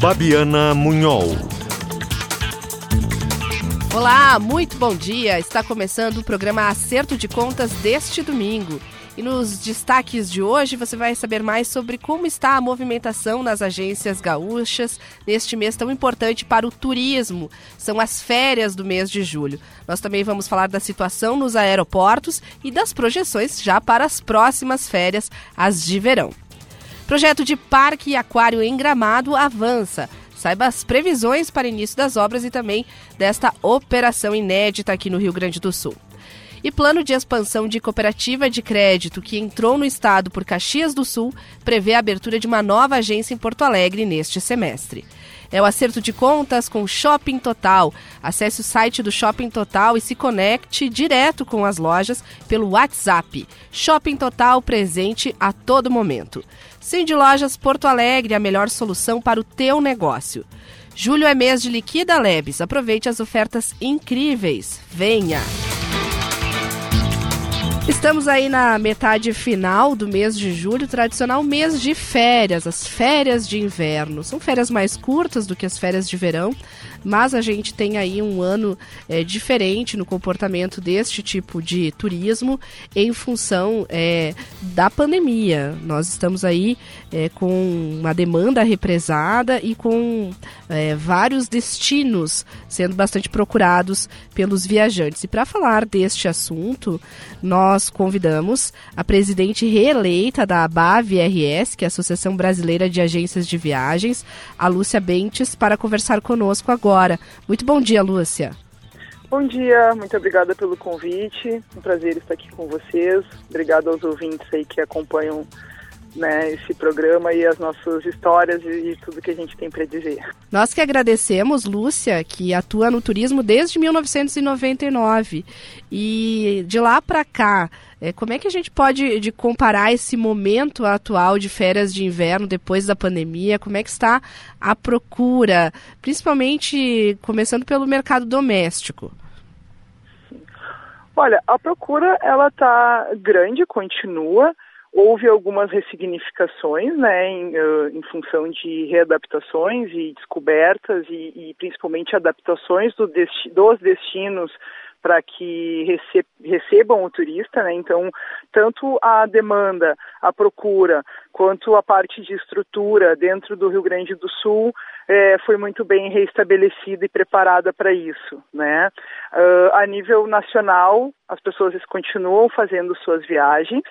Babiana Munhol. Olá, muito bom dia. Está começando o programa Acerto de Contas deste domingo. E nos destaques de hoje você vai saber mais sobre como está a movimentação nas agências gaúchas neste mês tão importante para o turismo. São as férias do mês de julho. Nós também vamos falar da situação nos aeroportos e das projeções já para as próximas férias, as de verão. Projeto de parque e aquário em Gramado avança. Saiba as previsões para início das obras e também desta operação inédita aqui no Rio Grande do Sul. E plano de expansão de cooperativa de crédito que entrou no estado por Caxias do Sul prevê a abertura de uma nova agência em Porto Alegre neste semestre. É o acerto de contas com Shopping Total. Acesse o site do Shopping Total e se conecte direto com as lojas pelo WhatsApp. Shopping Total presente a todo momento. Cindy Lojas Porto Alegre, a melhor solução para o teu negócio. Julho é mês de Liquida Lebes. Aproveite as ofertas incríveis. Venha! Estamos aí na metade final do mês de julho, tradicional mês de férias, as férias de inverno. São férias mais curtas do que as férias de verão, mas a gente tem aí um ano é, diferente no comportamento deste tipo de turismo em função é, da pandemia. Nós estamos aí é, com uma demanda represada e com é, vários destinos sendo bastante procurados pelos viajantes. E para falar deste assunto, nós convidamos a presidente reeleita da ABAV-RS, que é a Associação Brasileira de Agências de Viagens, a Lúcia Bentes, para conversar conosco agora. Muito bom dia, Lúcia. Bom dia, muito obrigada pelo convite. Um prazer estar aqui com vocês. Obrigado aos ouvintes aí que acompanham né, esse programa e as nossas histórias e, e tudo que a gente tem para dizer. Nós que agradecemos, Lúcia, que atua no turismo desde 1999 e de lá para cá, é, como é que a gente pode de comparar esse momento atual de férias de inverno depois da pandemia? Como é que está a procura, principalmente começando pelo mercado doméstico? Olha, a procura ela está grande, continua. Houve algumas ressignificações, né, em, uh, em, função de readaptações e descobertas e, e principalmente adaptações do desti dos destinos para que rece recebam o turista, né? Então, tanto a demanda, a procura, quanto a parte de estrutura dentro do Rio Grande do Sul é, foi muito bem reestabelecida e preparada para isso, né? Uh, a nível nacional, as pessoas continuam fazendo suas viagens,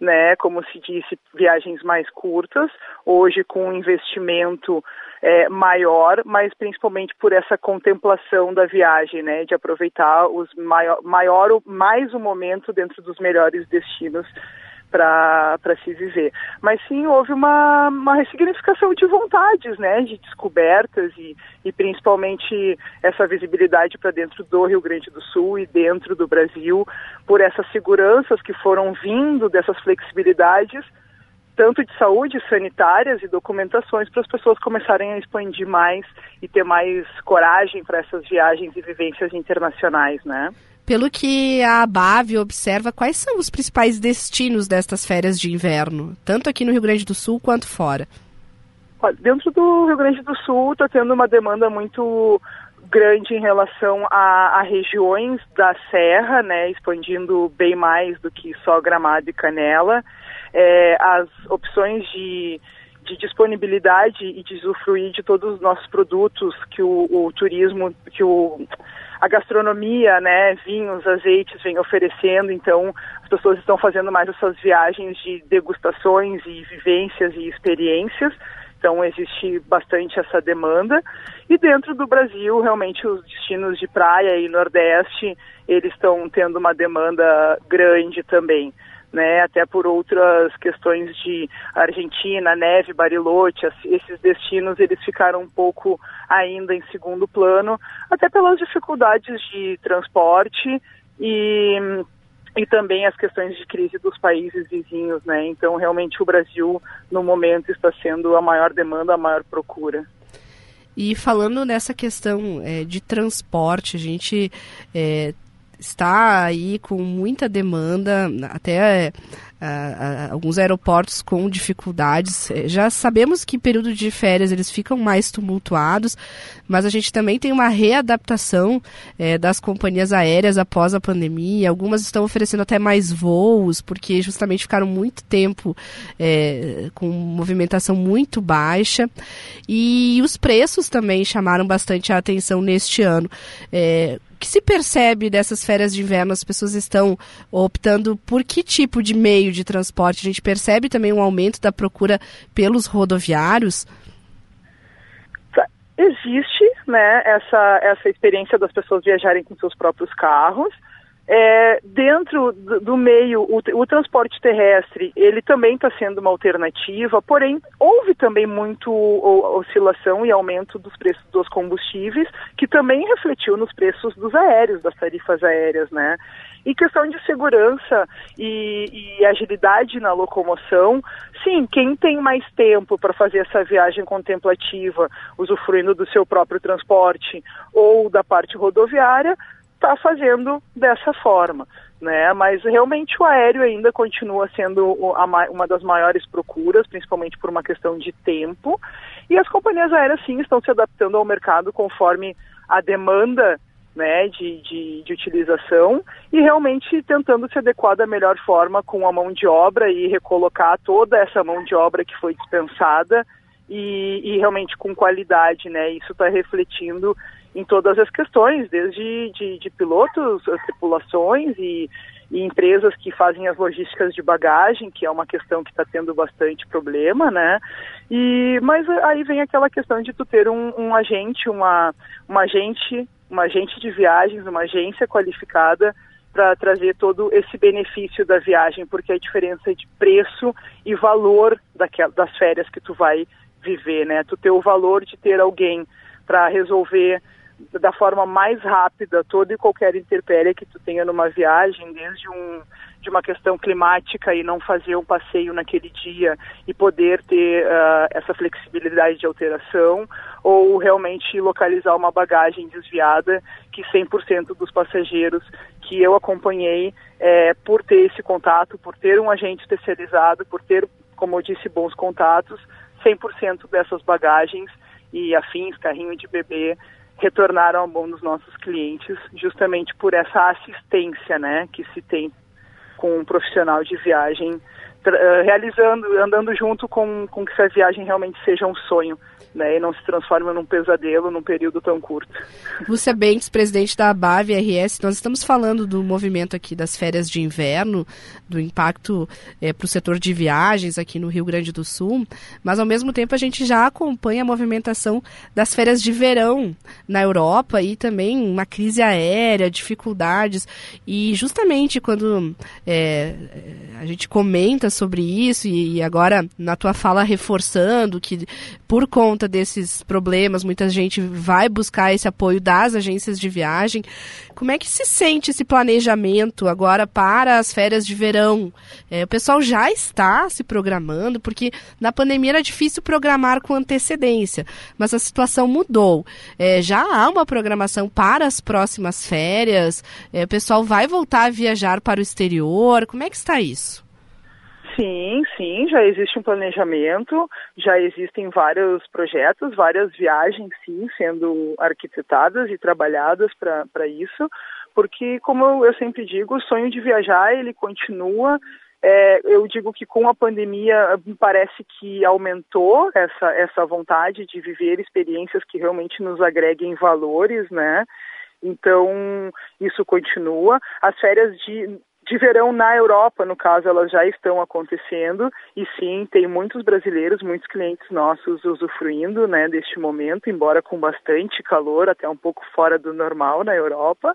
né, como se disse, viagens mais curtas, hoje com um investimento é, maior, mas principalmente por essa contemplação da viagem, né, de aproveitar os maior, maior mais o momento dentro dos melhores destinos para se viver. Mas sim, houve uma, uma ressignificação de vontades, né, de descobertas e, e principalmente essa visibilidade para dentro do Rio Grande do Sul e dentro do Brasil, por essas seguranças que foram vindo dessas flexibilidades, tanto de saúde, sanitárias e documentações, para as pessoas começarem a expandir mais e ter mais coragem para essas viagens e vivências internacionais, né? Pelo que a ABAV observa, quais são os principais destinos destas férias de inverno, tanto aqui no Rio Grande do Sul quanto fora? Dentro do Rio Grande do Sul está tendo uma demanda muito grande em relação a, a, regiões da Serra, né, expandindo bem mais do que só Gramado e Canela. É, as opções de, de disponibilidade e de usufruir de todos os nossos produtos que o, o turismo, que o a gastronomia, né, vinhos, azeites vem oferecendo, então as pessoas estão fazendo mais essas viagens de degustações e vivências e experiências. Então existe bastante essa demanda. E dentro do Brasil, realmente os destinos de praia e Nordeste, eles estão tendo uma demanda grande também né, até por outras questões de Argentina, neve, Bariloche, esses destinos eles ficaram um pouco ainda em segundo plano, até pelas dificuldades de transporte e e também as questões de crise dos países vizinhos, né? Então, realmente, o Brasil, no momento, está sendo a maior demanda, a maior procura. E falando nessa questão é, de transporte, a gente é, está aí com muita demanda, até uh, alguns aeroportos com dificuldades. É, já sabemos que período de férias eles ficam mais tumultuados, mas a gente também tem uma readaptação é, das companhias aéreas após a pandemia. Algumas estão oferecendo até mais voos, porque justamente ficaram muito tempo é, com movimentação muito baixa. E os preços também chamaram bastante a atenção neste ano. O que se percebe dessas férias de inverno? As pessoas estão optando por que tipo de meio de transporte? A gente percebe também um aumento da procura pelos rodoviários? Existe né, essa, essa experiência das pessoas viajarem com seus próprios carros. É, dentro do, do meio, o, o, transporte terrestre, ele também está sendo uma alternativa, porém, houve também muito oscilação e aumento dos preços dos combustíveis, que também refletiu nos preços dos aéreos, das tarifas aéreas, né? E questão de segurança e, e agilidade na locomoção, sim, quem tem mais tempo para fazer essa viagem contemplativa, usufruindo do seu próprio transporte ou da parte rodoviária, está fazendo dessa forma. Né? Mas realmente o aéreo ainda continua sendo uma das maiores procuras, principalmente por uma questão de tempo. E as companhias aéreas sim estão se adaptando ao mercado conforme a demanda né, de, de, de, utilização e realmente tentando se adequar da melhor forma com a mão de obra e recolocar toda essa mão de obra que foi dispensada e, e realmente com qualidade, né? Isso está refletindo em todas as questões, desde de, de pilotos, tripulações e, e, empresas que fazem as logísticas de bagagem, que é uma questão que está tendo bastante problema, né? E, mas aí vem aquela questão de tu ter um, um agente, uma, uma agente, uma agente de viagens, uma agência qualificada para trazer todo esse benefício da viagem, porque a diferença de preço e valor daquela, das férias que tu vai viver, né? Tu ter o valor de ter alguém para resolver da forma mais rápida toda e qualquer interpérie que tu tenha numa viagem, desde um, de uma questão climática e não fazer um passeio naquele dia e poder ter uh, essa flexibilidade de alteração, ou realmente localizar uma bagagem desviada que 100% dos passageiros que eu acompanhei, é, por ter esse contato, por ter um agente especializado, por ter, como eu disse, bons contatos, 100% dessas bagagens e afins, carrinho de bebê, retornaram ao bom dos nossos clientes, justamente por essa assistência, né, que se tem com um profissional de viagem, realizando, andando junto com, com que essa viagem realmente seja um sonho né, e não se transforma num pesadelo num período tão curto. Lúcia Bentes, presidente da ABAV RS, nós estamos falando do movimento aqui das férias de inverno, do impacto é, para o setor de viagens aqui no Rio Grande do Sul, mas ao mesmo tempo a gente já acompanha a movimentação das férias de verão na Europa e também uma crise aérea, dificuldades, e justamente quando é, a gente comenta sobre isso, e, e agora na tua fala reforçando que por conta conta desses problemas, muita gente vai buscar esse apoio das agências de viagem. Como é que se sente esse planejamento agora para as férias de verão? É, o pessoal já está se programando, porque na pandemia era difícil programar com antecedência, mas a situação mudou. É, já há uma programação para as próximas férias? É, o pessoal vai voltar a viajar para o exterior? Como é que está isso? Sim, sim, já existe um planejamento, já existem vários projetos, várias viagens, sim, sendo arquitetadas e trabalhadas para isso, porque, como eu sempre digo, o sonho de viajar, ele continua, é, eu digo que com a pandemia me parece que aumentou essa, essa vontade de viver experiências que realmente nos agreguem valores, né? Então, isso continua. As férias de de verão na Europa, no caso, elas já estão acontecendo e sim, tem muitos brasileiros, muitos clientes nossos usufruindo, né, deste momento, embora com bastante calor, até um pouco fora do normal na Europa.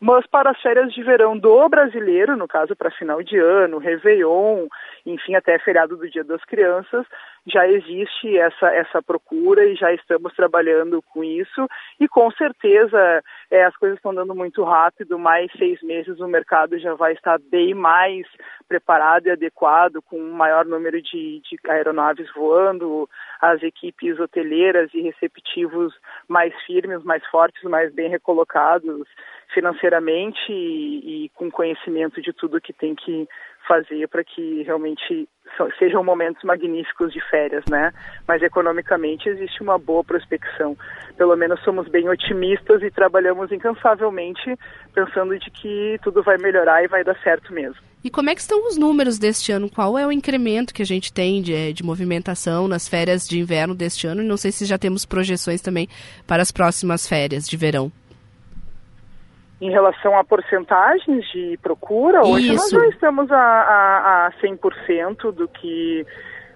Mas para as férias de verão do brasileiro, no caso para final de ano, Réveillon, enfim, até feriado do Dia das Crianças, já existe essa, essa procura e já estamos trabalhando com isso. E com certeza é, as coisas estão dando muito rápido, mais seis meses o mercado já vai estar bem mais preparado e adequado, com um maior número de, de aeronaves voando, as equipes hoteleiras e receptivos mais firmes, mais fortes, mais bem recolocados financeiramente e, e com conhecimento de tudo que tem que fazer para que realmente sejam momentos magníficos de férias, né? Mas economicamente existe uma boa prospecção. Pelo menos somos bem otimistas e trabalhamos incansavelmente pensando de que tudo vai melhorar e vai dar certo mesmo. E como é que estão os números deste ano? Qual é o incremento que a gente tem de, de movimentação nas férias de inverno deste ano? E não sei se já temos projeções também para as próximas férias de verão. Em relação a porcentagens de procura, hoje Isso. nós já estamos a, a, a 100% do que,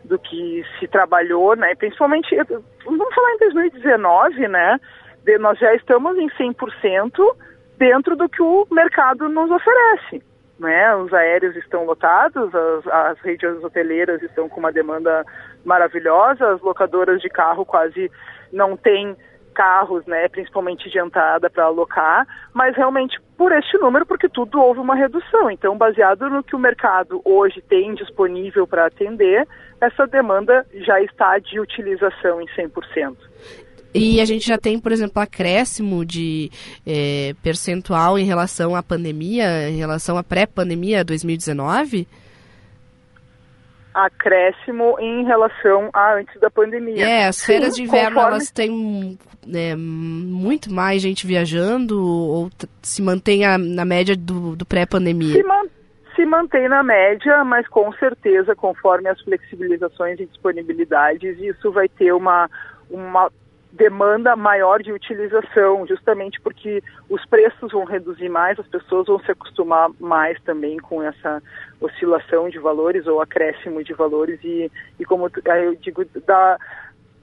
do que se trabalhou, né? principalmente, vamos falar em 2019, né? De, nós já estamos em 100% dentro do que o mercado nos oferece. Né? Os aéreos estão lotados, as, as redes hoteleiras estão com uma demanda maravilhosa, as locadoras de carro quase não têm carros, né, principalmente de entrada para alocar, mas realmente por este número, porque tudo houve uma redução. Então, baseado no que o mercado hoje tem disponível para atender, essa demanda já está de utilização em 100%. E a gente já tem, por exemplo, acréscimo de é, percentual em relação à pandemia, em relação à pré-pandemia 2019? Acréscimo em relação a antes da pandemia. É, as férias Sim, de inverno conforme... elas têm né, muito mais gente viajando ou se mantém na média do, do pré-pandemia? Se, man, se mantém na média, mas com certeza, conforme as flexibilizações e disponibilidades, isso vai ter uma, uma demanda maior de utilização, justamente porque os preços vão reduzir mais, as pessoas vão se acostumar mais também com essa oscilação de valores ou acréscimo de valores e, e como eu digo, da,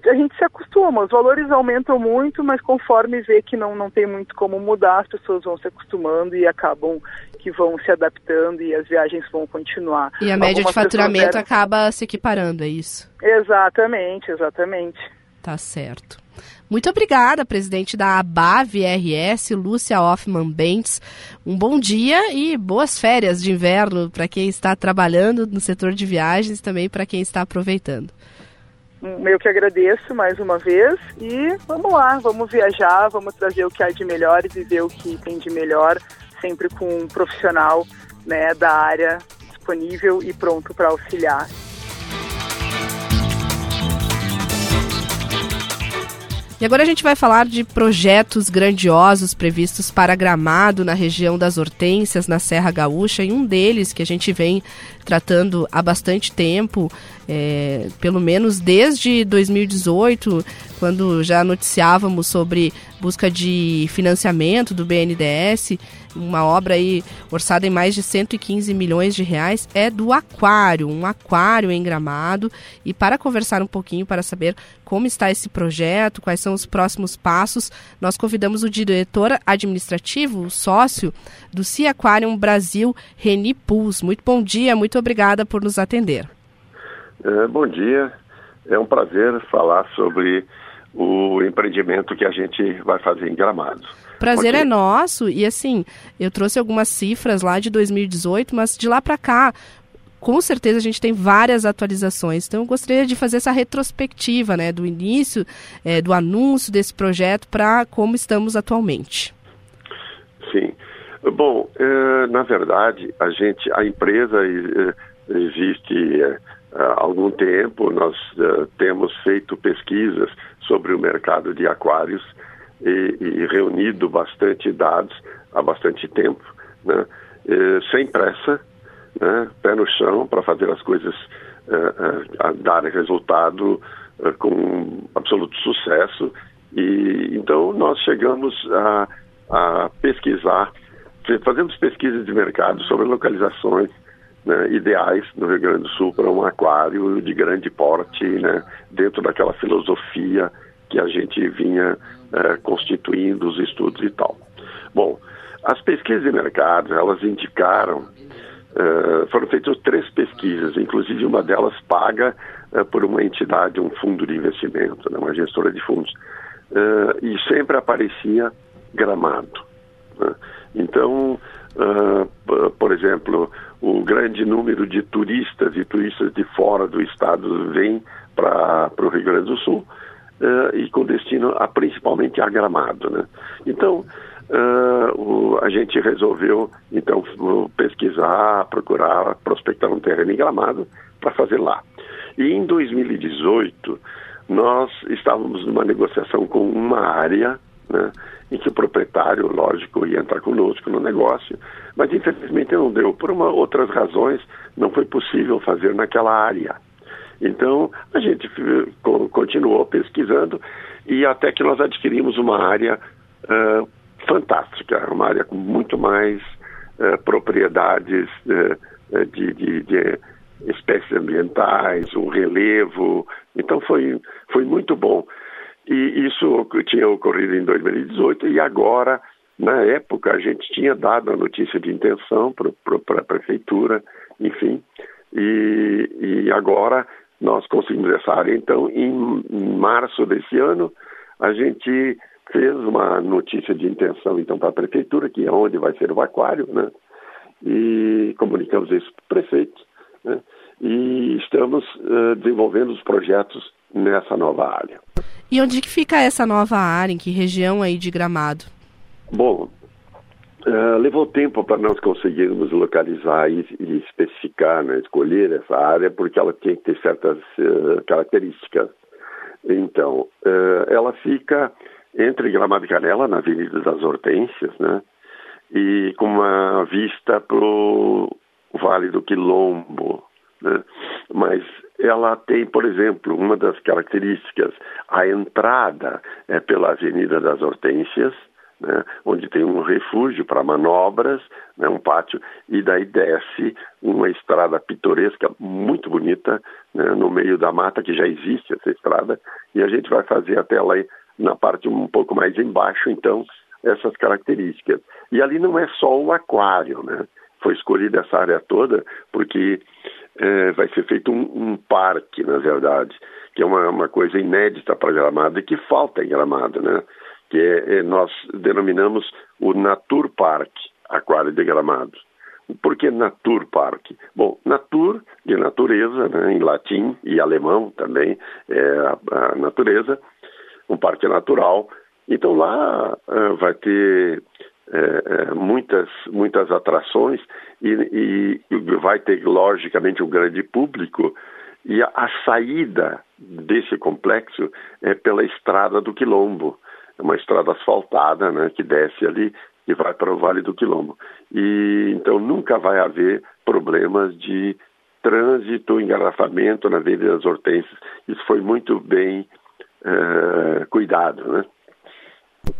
a gente se acostuma, os valores aumentam muito, mas conforme vê que não, não tem muito como mudar, as pessoas vão se acostumando e acabam que vão se adaptando e as viagens vão continuar. E a média Algumas de faturamento eram... acaba se equiparando, é isso? Exatamente, exatamente. Tá certo. Muito obrigada, presidente da ABAV RS, Lúcia Hoffman Bentes. Um bom dia e boas férias de inverno para quem está trabalhando no setor de viagens também para quem está aproveitando. Eu que agradeço mais uma vez e vamos lá, vamos viajar, vamos trazer o que há de melhor e viver o que tem de melhor, sempre com um profissional né, da área disponível e pronto para auxiliar. E agora a gente vai falar de projetos grandiosos previstos para Gramado, na região das Hortênsias, na Serra Gaúcha, e um deles que a gente vem tratando há bastante tempo, é, pelo menos desde 2018, quando já noticiávamos sobre busca de financiamento do BNDES, uma obra aí orçada em mais de 115 milhões de reais, é do Aquário, um aquário em Gramado. E para conversar um pouquinho, para saber como está esse projeto, quais são os próximos passos, nós convidamos o diretor administrativo, o sócio do Sea Aquarium Brasil, Reni Puls. Muito bom dia, muito obrigada por nos atender. É, bom dia, é um prazer falar sobre o empreendimento que a gente vai fazer em Gramado. Prazer é nosso e assim, eu trouxe algumas cifras lá de 2018, mas de lá para cá, com certeza a gente tem várias atualizações. Então eu gostaria de fazer essa retrospectiva, né, do início, é, do anúncio desse projeto para como estamos atualmente. Sim. Bom, é, na verdade, a gente, a empresa é, existe é, há algum tempo. Nós temos feito pesquisas sobre o mercado de aquários e, e reunido bastante dados há bastante tempo, né? Sem pressa, né? pé no chão para fazer as coisas uh, uh, darem resultado com absoluto sucesso. E então nós chegamos a, a pesquisar, fazemos pesquisas de mercado sobre localizações né, ideais no Rio Grande do Sul para um aquário de grande porte, né, dentro daquela filosofia que a gente vinha é, constituindo os estudos e tal. Bom, as pesquisas de mercado, elas indicaram, é, foram feitas três pesquisas, inclusive uma delas paga é, por uma entidade, um fundo de investimento, né, uma gestora de fundos, é, e sempre aparecia gramado. Né? Então, uh, por exemplo, o grande número de turistas e turistas de fora do estado vêm para o Rio Grande do Sul uh, e com destino a principalmente a Gramado. Né? Então, uh, o, a gente resolveu, então, pesquisar, procurar, prospectar um terreno em Gramado para fazer lá. E em 2018, nós estávamos numa negociação com uma área, né, em que o proprietário, lógico, ia entrar conosco no negócio, mas infelizmente não deu. Por uma, outras razões, não foi possível fazer naquela área. Então, a gente continuou pesquisando e até que nós adquirimos uma área uh, fantástica, uma área com muito mais uh, propriedades uh, de, de, de, espécies ambientais, um relevo. Então, foi, foi muito bom. E isso tinha ocorrido em 2018 e agora, na época, a gente tinha dado a notícia de intenção para a prefeitura, enfim, e, e agora nós conseguimos essa área. Então, em, em março desse ano, a gente fez uma notícia de intenção então para a prefeitura, que é onde vai ser o aquário, né? E comunicamos isso para o prefeito, né? E estamos uh, desenvolvendo os projetos nessa nova área. E onde que fica essa nova área? Em que região aí de Gramado? Bom, uh, levou tempo para nós conseguirmos localizar e, e especificar, né, escolher essa área, porque ela tem que ter certas uh, características. Então, uh, ela fica entre Gramado e Canela, na Avenida das Hortênsias, né? E com uma vista para o Vale do Quilombo, né? Mas ela tem, por exemplo, uma das características, a entrada é pela Avenida das Hortênsias, né, onde tem um refúgio para manobras, né, um pátio, e daí desce uma estrada pitoresca muito bonita né, no meio da mata, que já existe essa estrada, e a gente vai fazer até lá na parte um pouco mais embaixo, então, essas características. E ali não é só o aquário, né? Foi escolhida essa área toda porque é, vai ser feito um, um, parque, na verdade, que é uma, uma coisa inédita para Gramado e que falta em Gramado, né? Que é, é, nós denominamos o Natur Park, Aquário de Gramado. Por que Natur Park? Bom, Natur, de natureza, né, em latim e alemão também, é a, a natureza, um parque natural. Então lá uh, vai ter é, muitas, muitas atrações e, e, vai ter, logicamente, um grande público. E a, a, saída desse complexo é pela estrada do Quilombo, é uma estrada asfaltada né, que desce ali e vai para o Vale do Quilombo. E então nunca vai haver problemas de trânsito, engarrafamento na Avenida das Hortênsias. Isso foi muito bem é, cuidado, né?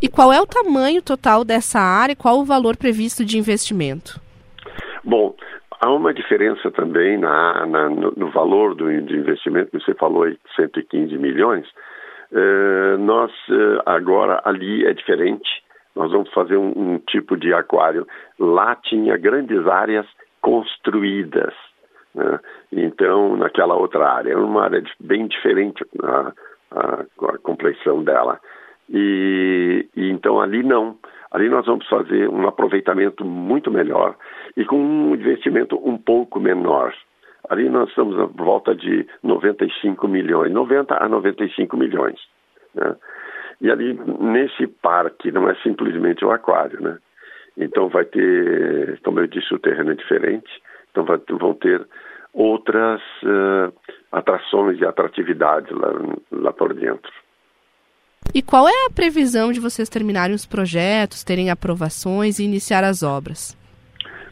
E qual é o tamanho total dessa área? Qual o valor previsto de investimento? Bom, há uma diferença também na, na no, no, valor do, do, investimento, que você falou aí, 115 milhões. Uh, nós, uh, agora, ali é diferente. Nós vamos fazer um, um, tipo de aquário. Lá tinha grandes áreas construídas. Né? Então, naquela outra área, é uma área bem diferente a, a, a complexão dela. E, e, então ali não. Ali nós vamos fazer um aproveitamento muito melhor e com um investimento um pouco menor. Ali nós estamos à volta de 95 milhões, 90 a 95 milhões. Né? E ali nesse parque não é simplesmente o aquário, né? Então vai ter, como eu disse, o terreno é diferente, então vai, vão ter outras uh, atrações e atratividades lá, lá por dentro. E qual é a previsão de vocês terminarem os projetos, terem aprovações e iniciar as obras?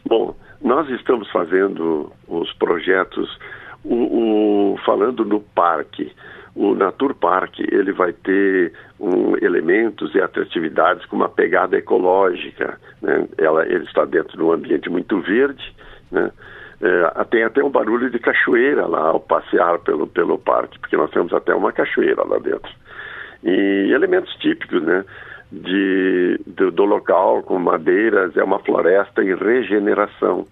Bom, nós estamos fazendo os projetos, o, o falando no parque. O Natur Park ele vai ter um, elementos e atratividades com uma pegada ecológica. Né? Ela, ele está dentro de um ambiente muito verde. Né? É, tem até um barulho de cachoeira lá ao passear pelo, pelo parque, porque nós temos até uma cachoeira lá dentro e elementos típicos, né? De, do, do, local, com madeiras, é uma floresta em regeneração,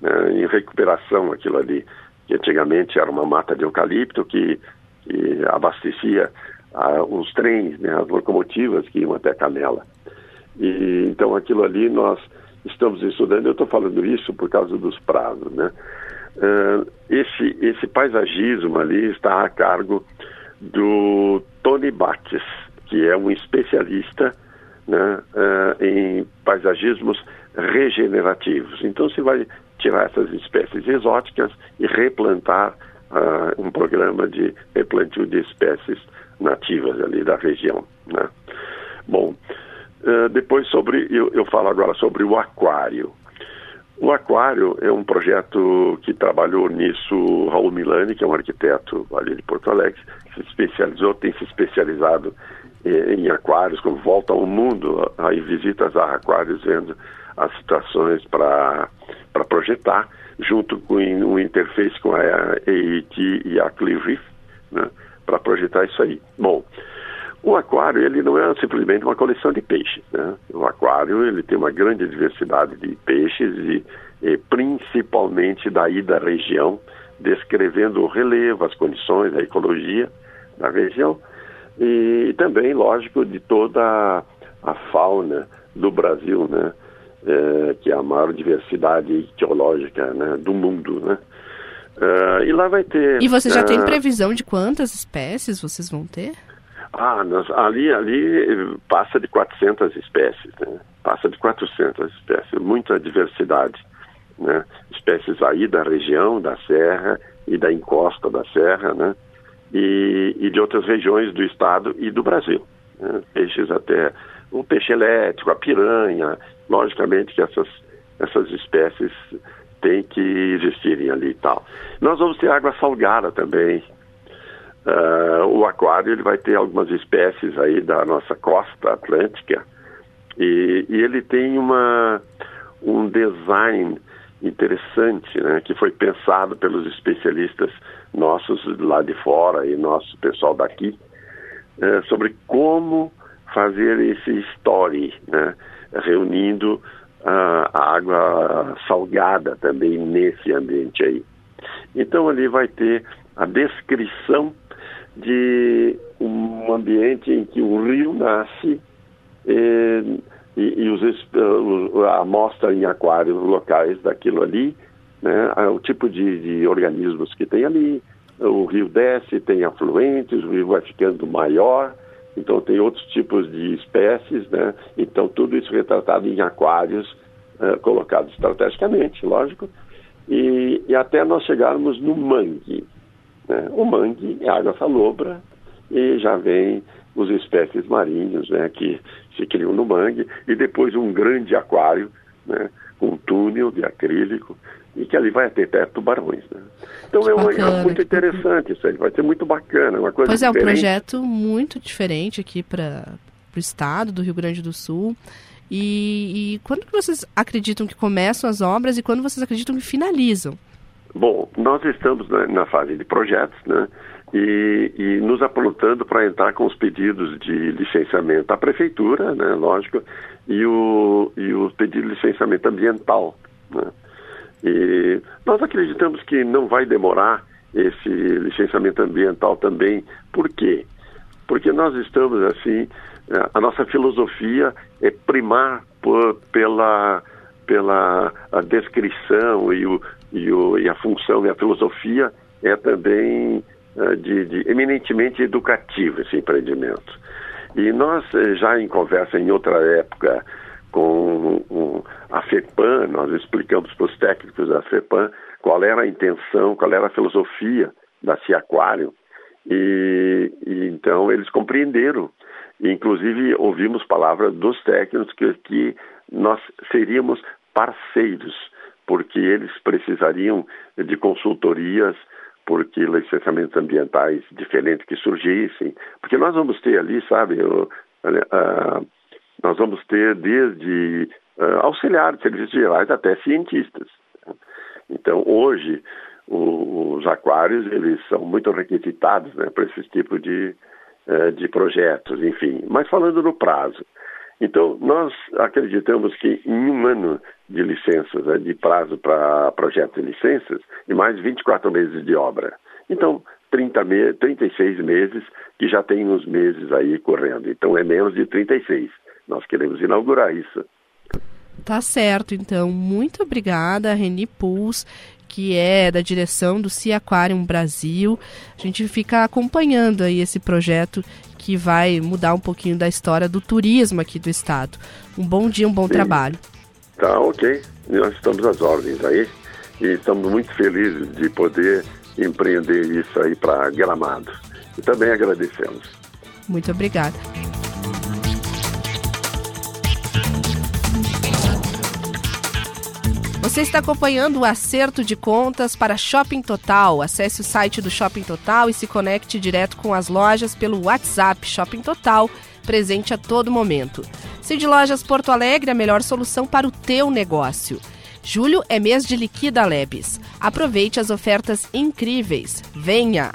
né, em recuperação aquilo ali, que antigamente era uma mata de eucalipto que, que abastecia ah, os trens, né, as locomotivas que iam até Canela. E, então aquilo ali nós estamos estudando, eu estou falando isso por causa dos prazos, né? Uh, esse, esse paisagismo ali está a cargo do Tony Bates, que é um especialista né, uh, em paisagismos regenerativos. Então se vai tirar essas espécies exóticas e replantar uh, um programa de replantio de espécies nativas ali da região. Né? Bom, uh, depois sobre eu, eu falo agora sobre o aquário. O Aquário é um projeto que trabalhou nisso Raul Milani, que é um arquiteto ali de Porto Alegre, se especializou, tem se especializado eh, em aquários, como volta ao mundo, aí visitas a aquários, vendo as situações para projetar, junto com um interface com a AET e a Reef, né, para projetar isso aí. Bom, o aquário ele não é simplesmente uma coleção de peixes. Né? O aquário ele tem uma grande diversidade de peixes e, e principalmente daí da região, descrevendo o relevo, as condições, a ecologia da região e também, lógico, de toda a fauna do Brasil, né? É, que é a maior diversidade geológica né? do mundo, né? Uh, e lá vai ter. E você já uh, tem previsão de quantas espécies vocês vão ter? Ah, nós, ali, ali passa de 400 espécies, né? Passa de 400 espécies, muita diversidade, né? Espécies aí da região, da serra e da encosta da serra, né? E, e de outras regiões do estado e do Brasil. Né? Peixes até, o peixe elétrico, a piranha, logicamente que essas, essas espécies têm que existirem ali e tal. Nós vamos ter água salgada também, Uh, o aquário ele vai ter algumas espécies aí da nossa costa atlântica e, e ele tem uma, um design interessante, né, que foi pensado pelos especialistas nossos lá de fora e nosso pessoal daqui uh, sobre como fazer esse story, né, reunindo uh, a água salgada também nesse ambiente aí. Então ali vai ter a descrição de um ambiente em que o rio nasce e, e, e os, a amostra em aquários locais daquilo ali, né, o tipo de, de organismos que tem ali, o rio desce, tem afluentes, o rio vai ficando maior, então tem outros tipos de espécies, né? Então tudo isso retratado em aquários uh, colocados estrategicamente, lógico, e, e, até nós chegarmos no mangue. Né? O mangue é água salobra e já vem os espécies marinhos né, que se criam no mangue e depois um grande aquário né, com um túnel de acrílico e que ali vai até tubarões. Né? Então que é, uma, é muito interessante isso aí, vai ser muito bacana. Uma coisa pois é, um projeto muito diferente aqui para o estado do Rio Grande do Sul. E, e quando que vocês acreditam que começam as obras e quando vocês acreditam que finalizam? Bom, nós estamos na, na fase de projetos, né? E, e nos aprontando para entrar com os pedidos de licenciamento à prefeitura, né? Lógico, e o, e o pedido de licenciamento ambiental, né? E nós acreditamos que não vai demorar esse licenciamento ambiental também. Por quê? Porque nós estamos assim, a nossa filosofia é primar por, pela, pela descrição e o, e, o, e a função e a filosofia é também uh, de, de, eminentemente educativo esse empreendimento. E nós, eh, já em conversa em outra época com um, a FEPAM, nós explicamos para os técnicos da FEPAM qual era a intenção, qual era a filosofia da Ciaquário. E, e então eles compreenderam. Inclusive ouvimos palavras dos técnicos que, que nós seríamos parceiros porque eles precisariam de consultorias, porque licenciamentos ambientais diferentes que surgissem, porque nós vamos ter ali, sabe, uh, nós vamos ter desde uh, de serviços gerais até cientistas. Então, hoje, o, os aquários, eles são muito requisitados né, para esse tipo de, uh, de projetos, enfim. Mas falando no prazo, então, nós acreditamos que em um ano de licenças, né, de prazo para projetos de licenças, e mais 24 meses de obra. Então, 30 me 36 meses, que já tem uns meses aí correndo. Então, é menos de 36. Nós queremos inaugurar isso. Tá certo, então. Muito obrigada, Reni Puls, que é da direção do Sea Aquarium Brasil. A gente fica acompanhando aí esse projeto que vai mudar um pouquinho da história do turismo aqui do estado. Um bom dia, um bom Sim. trabalho. Tá, ok. Nós estamos às ordens aí e estamos muito felizes de poder empreender isso aí para Gramado. E também agradecemos. Muito obrigada. Você está acompanhando o acerto de contas para Shopping Total. Acesse o site do Shopping Total e se conecte direto com as lojas pelo WhatsApp Shopping Total, presente a todo momento. Cid Lojas Porto Alegre, a melhor solução para o teu negócio. Julho é mês de Liquida Lebes. Aproveite as ofertas incríveis. Venha!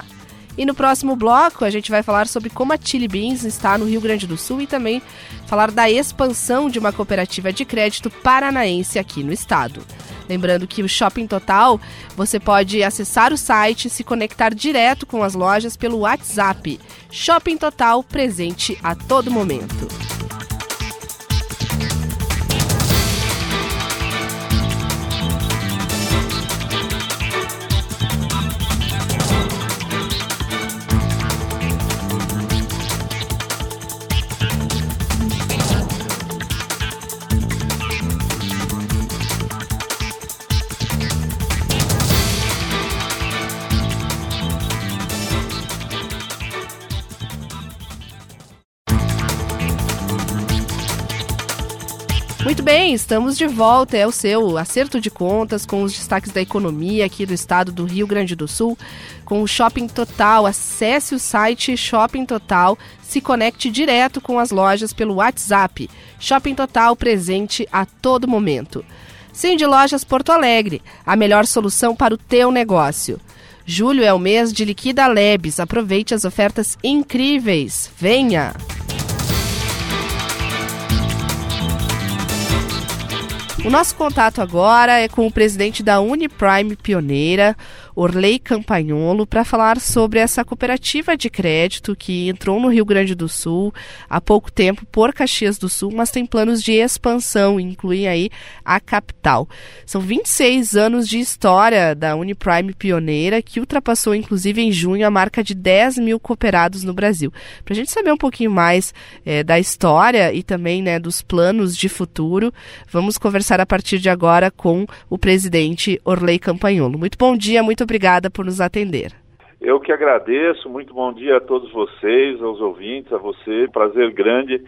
E no próximo bloco a gente vai falar sobre como a Chili Beans está no Rio Grande do Sul e também falar da expansão de uma cooperativa de crédito paranaense aqui no estado. Lembrando que o Shopping Total, você pode acessar o site e se conectar direto com as lojas pelo WhatsApp. Shopping Total presente a todo momento. Bem, estamos de volta. É o seu acerto de contas com os destaques da economia aqui do estado do Rio Grande do Sul, com o Shopping Total. Acesse o site Shopping Total, se conecte direto com as lojas pelo WhatsApp. Shopping Total presente a todo momento. Sim de Lojas Porto Alegre, a melhor solução para o teu negócio. Julho é o mês de Liquida Lebes. Aproveite as ofertas incríveis. Venha! O nosso contato agora é com o presidente da Uniprime Pioneira, Orley Campagnolo, para falar sobre essa cooperativa de crédito que entrou no Rio Grande do Sul há pouco tempo por Caxias do Sul, mas tem planos de expansão, incluem aí a capital. São 26 anos de história da Uniprime Pioneira, que ultrapassou inclusive em junho a marca de 10 mil cooperados no Brasil. Para a gente saber um pouquinho mais é, da história e também né, dos planos de futuro, vamos conversar a partir de agora com o presidente Orley Campagnolo. Muito bom dia, muito muito obrigada por nos atender. Eu que agradeço, muito bom dia a todos vocês, aos ouvintes, a você, prazer grande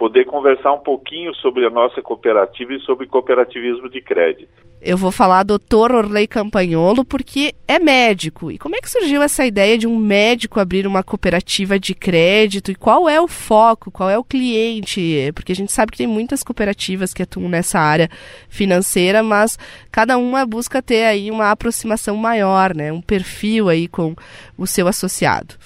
poder conversar um pouquinho sobre a nossa cooperativa e sobre cooperativismo de crédito. Eu vou falar doutor Orley Campagnolo porque é médico. E como é que surgiu essa ideia de um médico abrir uma cooperativa de crédito? E qual é o foco? Qual é o cliente? Porque a gente sabe que tem muitas cooperativas que atuam nessa área financeira, mas cada uma busca ter aí uma aproximação maior, né? Um perfil aí com o seu associado.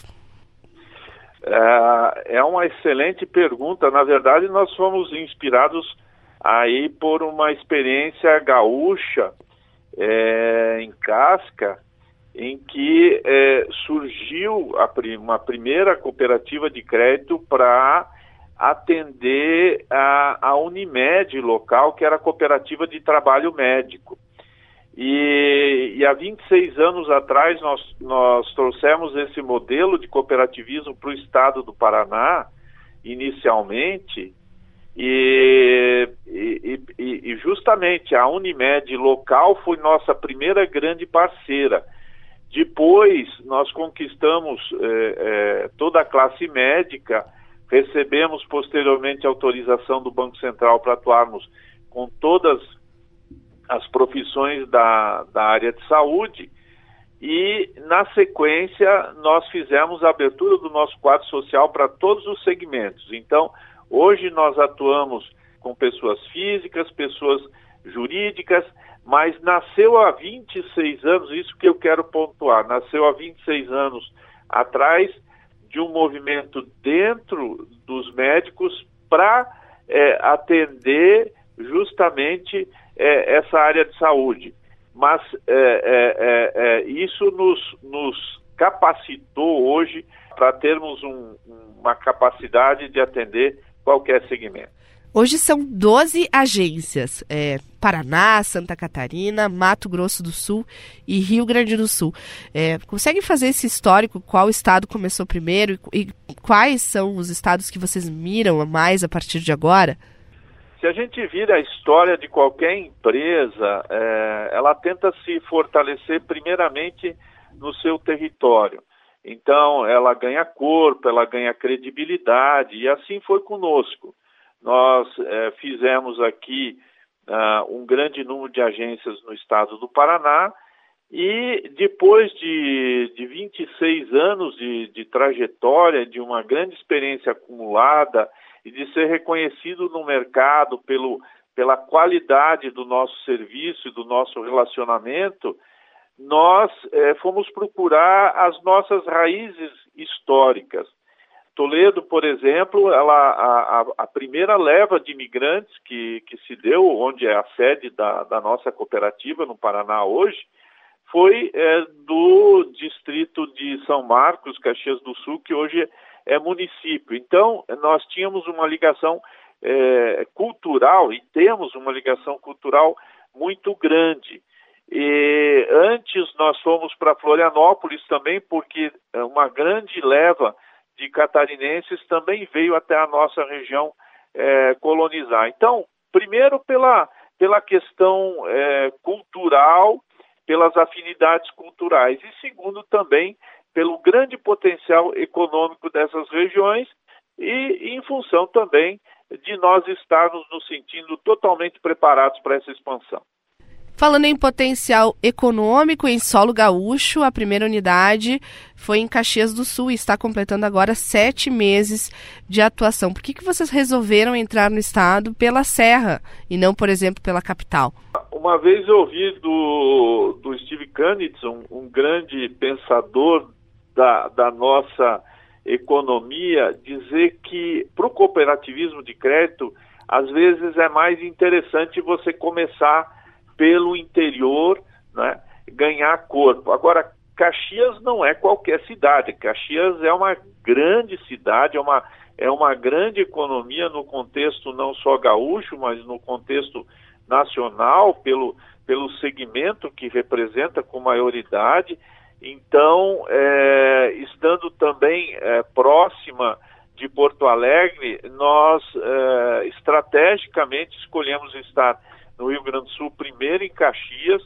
É, é uma excelente pergunta. Na verdade, nós fomos inspirados aí por uma experiência gaúcha é, em Casca, em que é, surgiu uma primeira cooperativa de crédito para atender a, a Unimed local, que era a cooperativa de trabalho médico. E, e há 26 anos atrás nós, nós trouxemos esse modelo de cooperativismo para o estado do Paraná, inicialmente, e, e, e, justamente a Unimed local foi nossa primeira grande parceira. Depois nós conquistamos é, é, toda a classe médica, recebemos posteriormente autorização do Banco Central para atuarmos com todas as profissões da, da área de saúde e, na sequência, nós fizemos a abertura do nosso quadro social para todos os segmentos. Então, hoje nós atuamos com pessoas físicas, pessoas jurídicas, mas nasceu há 26 anos, isso que eu quero pontuar, nasceu há 26 anos atrás de um movimento dentro dos médicos para é, atender justamente é, essa área de saúde. Mas é, é, é, é isso nos, nos capacitou hoje para termos um, uma capacidade de atender qualquer segmento. Hoje são 12 agências, é, Paraná, Santa Catarina, Mato Grosso do Sul e Rio Grande do Sul. É, consegue fazer esse histórico? Qual estado começou primeiro e, e quais são os estados que vocês miram mais a partir de agora? Se a gente vira a história de qualquer empresa, é, ela tenta se fortalecer primeiramente no seu território. Então, ela ganha corpo, ela ganha credibilidade, e assim foi conosco. Nós é, fizemos aqui uh, um grande número de agências no estado do Paraná e depois de, de 26 anos de, de trajetória, de uma grande experiência acumulada e de ser reconhecido no mercado pelo, pela qualidade do nosso serviço e do nosso relacionamento, nós eh, fomos procurar as nossas raízes históricas. Toledo, por exemplo, ela, a, a, primeira leva de imigrantes que, que se deu, onde é a sede da, da nossa cooperativa no Paraná hoje, foi é, do distrito de São Marcos, Caxias do Sul, que hoje é município. Então, nós tínhamos uma ligação é, cultural e temos uma ligação cultural muito grande. E antes nós fomos para Florianópolis também, porque é uma grande leva de catarinenses também veio até a nossa região é, colonizar. Então, primeiro pela, pela questão é, cultural, pelas afinidades culturais, e segundo também pelo grande potencial econômico dessas regiões e em função também de nós estarmos nos sentindo totalmente preparados para essa expansão. Falando em potencial econômico em solo gaúcho, a primeira unidade foi em Caxias do Sul e está completando agora sete meses de atuação. Por que, que vocês resolveram entrar no estado pela Serra e não, por exemplo, pela capital? Uma vez eu ouvi do, do Steve Canitz, um, um grande pensador da, da nossa economia, dizer que para o cooperativismo de crédito, às vezes é mais interessante você começar pelo interior, né, ganhar corpo. Agora, Caxias não é qualquer cidade. Caxias é uma grande cidade, é uma, é uma grande economia no contexto não só gaúcho, mas no contexto nacional, pelo, pelo segmento que representa com maioridade. Então, é, estando também é, próxima de Porto Alegre, nós é, estrategicamente escolhemos estar no Rio Grande do Sul, primeiro em Caxias,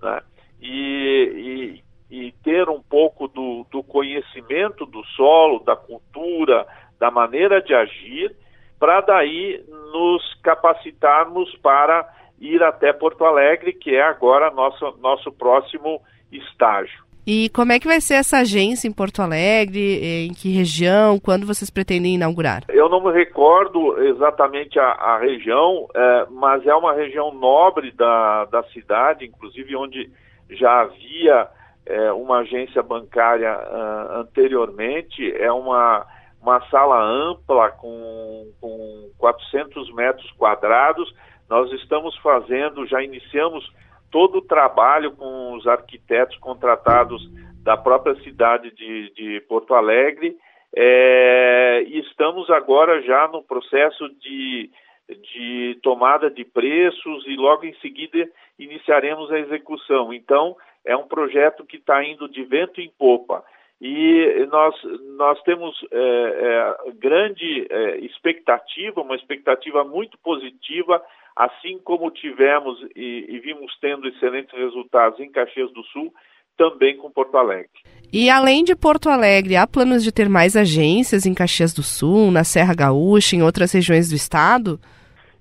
né? e, e, e, ter um pouco do, do conhecimento do solo, da cultura, da maneira de agir, para daí nos capacitarmos para ir até Porto Alegre, que é agora nosso, nosso próximo estágio. E como é que vai ser essa agência em Porto Alegre? Em que região? Quando vocês pretendem inaugurar? Eu não me recordo exatamente a, a região, é, mas é uma região nobre da, da cidade, inclusive onde já havia é, uma agência bancária uh, anteriormente. É uma, uma sala ampla com, com 400 metros quadrados. Nós estamos fazendo, já iniciamos todo o trabalho com os arquitetos contratados da própria cidade de, de Porto Alegre é, e estamos agora já no processo de, de tomada de preços e logo em seguida iniciaremos a execução. Então, é um projeto que está indo de vento em popa. E nós, nós temos é, é, grande é, expectativa, uma expectativa muito positiva assim como tivemos e, e, vimos tendo excelentes resultados em Caxias do Sul, também com Porto Alegre. E além de Porto Alegre, há planos de ter mais agências em Caxias do Sul, na Serra Gaúcha, em outras regiões do estado?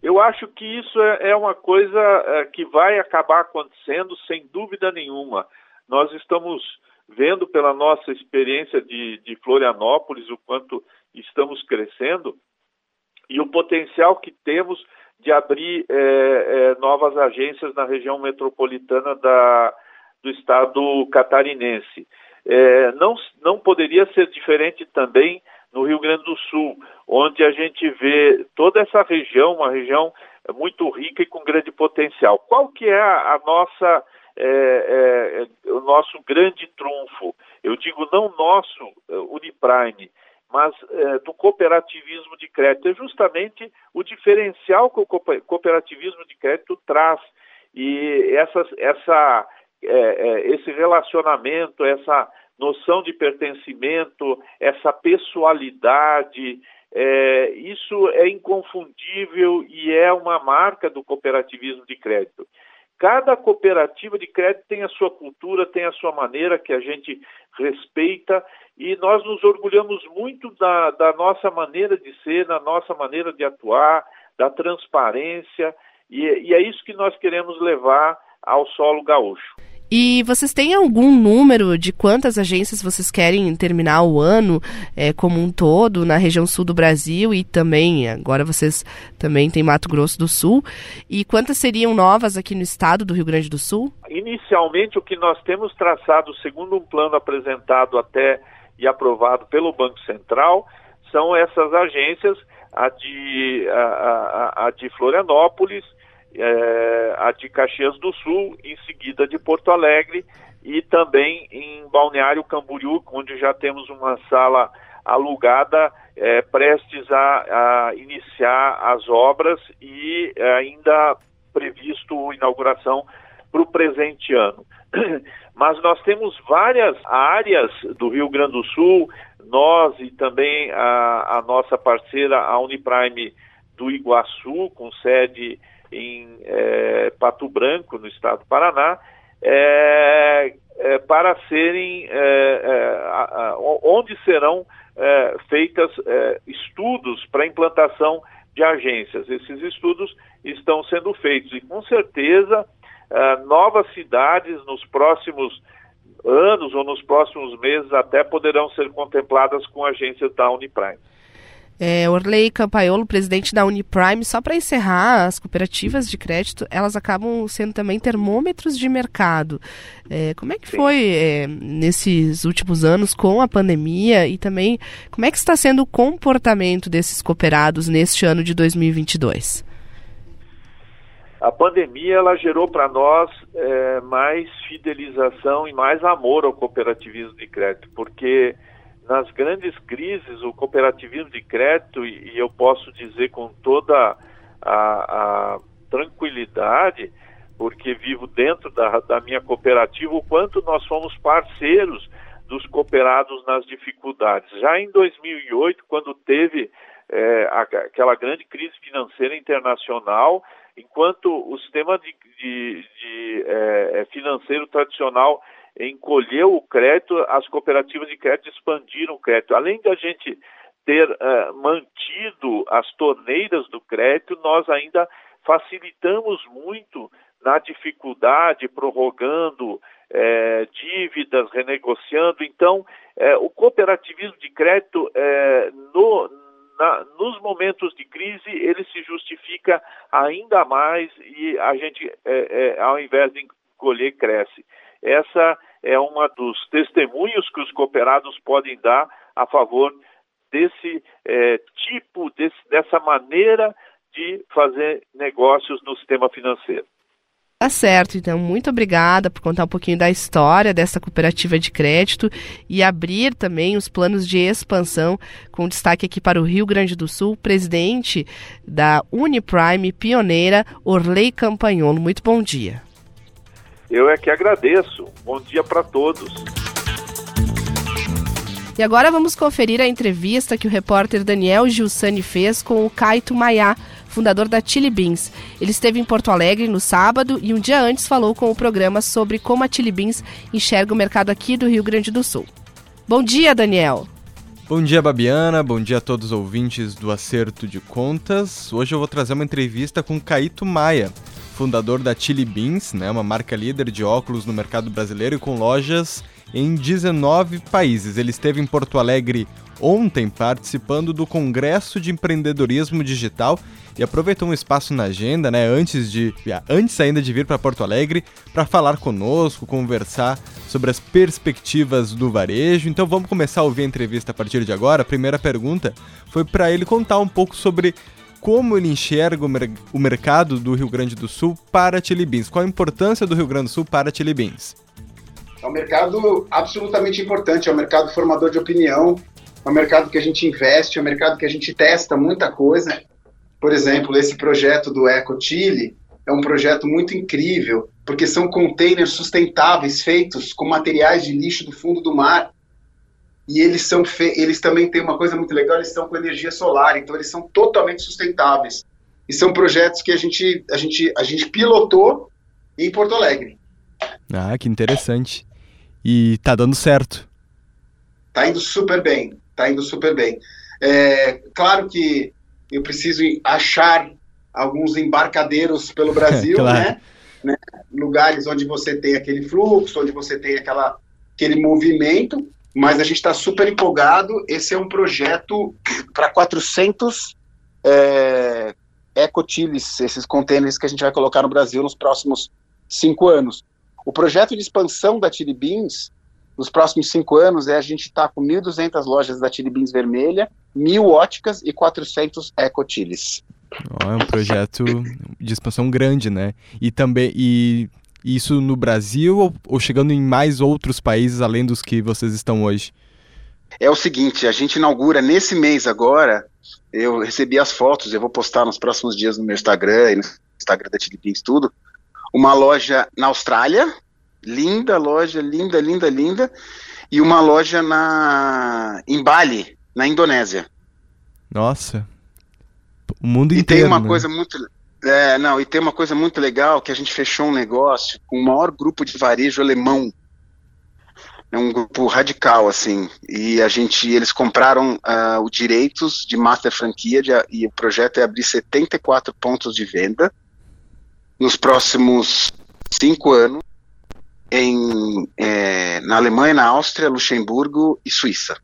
Eu acho que isso é, é uma coisa é, que vai acabar acontecendo sem dúvida nenhuma. Nós estamos vendo pela nossa experiência de, de Florianópolis o quanto estamos crescendo e o potencial que temos de abrir é, é, novas agências na região metropolitana da, do estado catarinense. É, não, não poderia ser diferente também no Rio Grande do Sul, onde a gente vê toda essa região, uma região muito rica e com grande potencial. Qual que é a, a nossa é, é, o nosso grande trunfo? Eu digo não nosso Uniprime, mas é, do cooperativismo de crédito. É justamente o diferencial que o cooperativismo de crédito traz. E essa, é, é, esse relacionamento, essa noção de pertencimento, essa pessoalidade, é, isso é inconfundível e é uma marca do cooperativismo de crédito. Cada cooperativa de crédito tem a sua cultura, tem a sua maneira que a gente respeita e nós nos orgulhamos muito da, da nossa maneira de ser, da nossa maneira de atuar, da transparência e, e é isso que nós queremos levar ao solo gaúcho. E vocês têm algum número de quantas agências vocês querem terminar o ano é, como um todo na região sul do Brasil e também, agora vocês também têm Mato Grosso do Sul. E quantas seriam novas aqui no estado do Rio Grande do Sul? Inicialmente, o que nós temos traçado, segundo um plano apresentado até e aprovado pelo Banco Central, são essas agências, a de, a, a, a de Florianópolis, é, a de Caxias do Sul, em seguida de Porto Alegre e também em Balneário Camboriú, onde já temos uma sala alugada é, prestes a, a, iniciar as obras e ainda previsto inauguração para o presente ano. Mas nós temos várias áreas do Rio Grande do Sul, nós e também a, a nossa parceira, a Uniprime do Iguaçu, com sede em é, Pato Branco, no estado do Paraná, é, é, para serem a, a, onde serão feitas estudos para implantação de agências. Esses estudos estão sendo feitos e com certeza novas cidades nos próximos anos ou nos próximos meses até poderão ser contempladas com agências da Uniprime. É, Orley Campaiolo, presidente da Uniprime, só para encerrar, as cooperativas de crédito, elas acabam sendo também termômetros de mercado. É, como é que foi é, nesses últimos anos com a pandemia e também como é que está sendo o comportamento desses cooperados neste ano de 2022? A pandemia ela gerou para nós é, mais fidelização e mais amor ao cooperativismo de crédito, porque nas grandes crises, o cooperativismo de crédito, e, e eu posso dizer com toda a, a, tranquilidade, porque vivo dentro da, da minha cooperativa, o quanto nós fomos parceiros dos cooperados nas dificuldades. Já em 2008, quando teve é, aquela grande crise financeira internacional, enquanto o sistema de, de, de é, financeiro tradicional encolheu o crédito, as cooperativas de crédito expandiram o crédito. Além de a gente ter uh, mantido as torneiras do crédito, nós ainda facilitamos muito na dificuldade, prorrogando é, dívidas, renegociando. Então, é, o cooperativismo de crédito, no, na, nos momentos de crise, ele se justifica ainda mais e a gente, ao invés de encolher, cresce. Essa é uma dos testemunhos que os cooperados podem dar a favor desse é, tipo, desse, dessa maneira de fazer negócios no sistema financeiro. Tá certo, então muito obrigada por contar um pouquinho da história dessa cooperativa de crédito e abrir também os planos de expansão, com destaque aqui para o Rio Grande do Sul, presidente da Uniprime, pioneira Orley Campanholo. Muito bom dia. Eu é que agradeço. Bom dia para todos. E agora vamos conferir a entrevista que o repórter Daniel Gilsani fez com o Caito Maiá, fundador da Chili Beans. Ele esteve em Porto Alegre no sábado e um dia antes falou com o programa sobre como a Chili Beans enxerga o mercado aqui do Rio Grande do Sul. Bom dia, Daniel. Bom dia, Babiana. Bom dia a todos os ouvintes do Acerto de Contas. Hoje eu vou trazer uma entrevista com Caíto Maia, fundador da Chili Beans, né, uma marca líder de óculos no mercado brasileiro e com lojas em 19 países. Ele esteve em Porto Alegre ontem participando do Congresso de Empreendedorismo Digital e aproveitou um espaço na agenda, né, antes de antes ainda de vir para Porto Alegre, para falar conosco, conversar sobre as perspectivas do varejo. Então vamos começar a ouvir a entrevista a partir de agora. A primeira pergunta foi para ele contar um pouco sobre como ele enxerga o, mer o, mercado do Rio Grande do Sul para Chili Beans? Qual a importância do Rio Grande do Sul para Chili Beans? É um mercado absolutamente importante, é um mercado formador de opinião, é um mercado que a gente investe, é um mercado que a gente testa muita coisa. Por exemplo, esse projeto do Eco Chile é um projeto muito incrível, porque são containers sustentáveis feitos com materiais de lixo do fundo do mar. E eles são eles também têm uma coisa muito legal, eles são com energia solar, então eles são totalmente sustentáveis. E são projetos que a gente a gente a gente pilotou em Porto Alegre. Ah, que interessante. E tá dando certo. Tá indo super bem, tá indo super bem. É, claro que eu preciso achar alguns embarcadeiros pelo Brasil, claro. né? né? Lugares onde você tem aquele fluxo, onde você tem aquela, aquele movimento, mas a gente está super empolgado. Esse é um projeto para 400 é, ecotiles, esses contêineres que a gente vai colocar no Brasil nos próximos cinco anos. O projeto de expansão da Chili Beans nos próximos cinco anos é a gente estar tá com 1.200 lojas da Chili Beans vermelha, mil óticas e 400 ecotiles. É um projeto de expansão grande, né? E também e isso no Brasil ou, ou chegando em mais outros países além dos que vocês estão hoje? É o seguinte, a gente inaugura nesse mês agora. Eu recebi as fotos, eu vou postar nos próximos dias no meu Instagram e no Instagram da Tilipins tudo. Uma loja na Austrália, linda loja, linda, linda, linda, e uma loja na em Bali, na Indonésia. Nossa, o mundo e inteiro. E tem uma né? coisa muito. É, não, e tem uma coisa muito legal que a gente fechou um negócio com o maior grupo de varejo alemão. É um grupo radical, assim. E a gente, eles compraram uh, os direitos de master franquia de, e o projeto é abrir 74 pontos de venda nos próximos cinco anos em, é, na Alemanha, na Áustria, Luxemburgo e Suíça.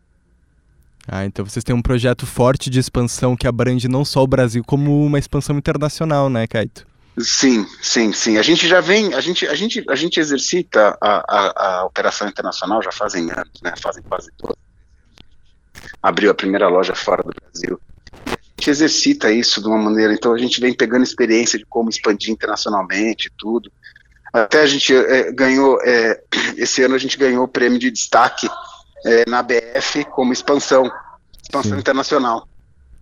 Ah, então vocês têm um projeto forte de expansão que abrange não só o Brasil, como uma expansão internacional, né, Caito? Sim, sim, sim. A gente já vem, a gente, a gente, a gente exercita a, a, a operação internacional já fazem anos, né? Fazem quase todos. Abriu a primeira loja fora do Brasil. A gente exercita isso de uma maneira, então a gente vem pegando experiência de como expandir internacionalmente, tudo. Até a gente é, ganhou, é, esse ano a gente ganhou o prêmio de destaque é, na BF como expansão, expansão Sim. internacional.